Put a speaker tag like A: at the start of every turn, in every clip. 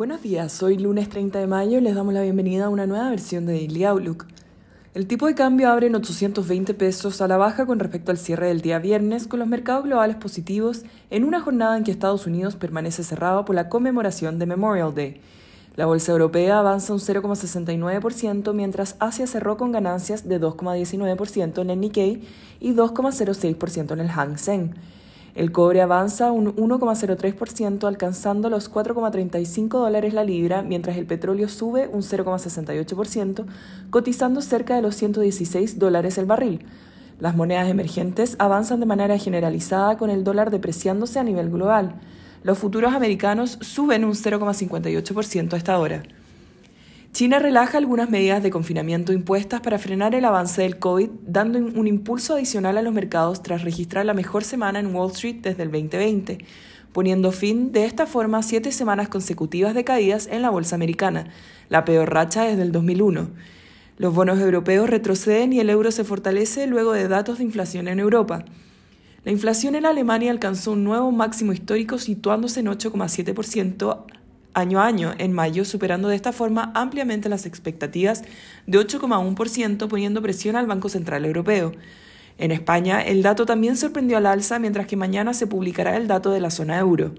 A: Buenos días, hoy lunes 30 de mayo les damos la bienvenida a una nueva versión de Daily Outlook. El tipo de cambio abre en 820 pesos a la baja con respecto al cierre del día viernes, con los mercados globales positivos en una jornada en que Estados Unidos permanece cerrado por la conmemoración de Memorial Day. La bolsa europea avanza un 0,69%, mientras Asia cerró con ganancias de 2,19% en el Nikkei y 2,06% en el Hang Seng. El cobre avanza un 1,03% alcanzando los 4,35 dólares la libra, mientras el petróleo sube un 0,68%, cotizando cerca de los 116 dólares el barril. Las monedas emergentes avanzan de manera generalizada con el dólar depreciándose a nivel global. Los futuros americanos suben un 0,58% a esta hora. China relaja algunas medidas de confinamiento impuestas para frenar el avance del COVID, dando un impulso adicional a los mercados tras registrar la mejor semana en Wall Street desde el 2020, poniendo fin de esta forma a siete semanas consecutivas de caídas en la bolsa americana, la peor racha desde el 2001. Los bonos europeos retroceden y el euro se fortalece luego de datos de inflación en Europa. La inflación en Alemania alcanzó un nuevo máximo histórico situándose en 8,7% año a año en mayo, superando de esta forma ampliamente las expectativas de 8,1%, poniendo presión al Banco Central Europeo. En España, el dato también sorprendió al alza, mientras que mañana se publicará el dato de la zona euro.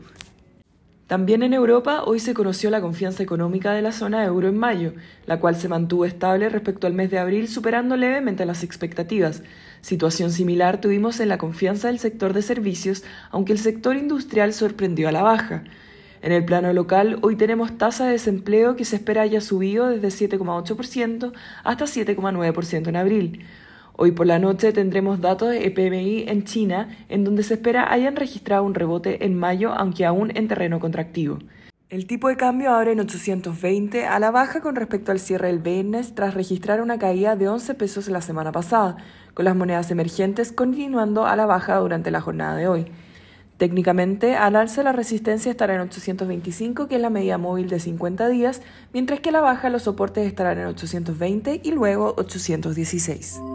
A: También en Europa, hoy se conoció la confianza económica de la zona euro en mayo, la cual se mantuvo estable respecto al mes de abril, superando levemente las expectativas. Situación similar tuvimos en la confianza del sector de servicios, aunque el sector industrial sorprendió a la baja. En el plano local, hoy tenemos tasa de desempleo que se espera haya subido desde 7,8% hasta 7,9% en abril. Hoy por la noche tendremos datos de EPMI en China, en donde se espera hayan registrado un rebote en mayo, aunque aún en terreno contractivo. El tipo de cambio abre en 820 a la baja con respecto al cierre del viernes tras registrar una caída de 11 pesos la semana pasada, con las monedas emergentes continuando a la baja durante la jornada de hoy. Técnicamente, al alza la resistencia estará en 825, que es la medida móvil de 50 días, mientras que a la baja los soportes estarán en 820 y luego 816.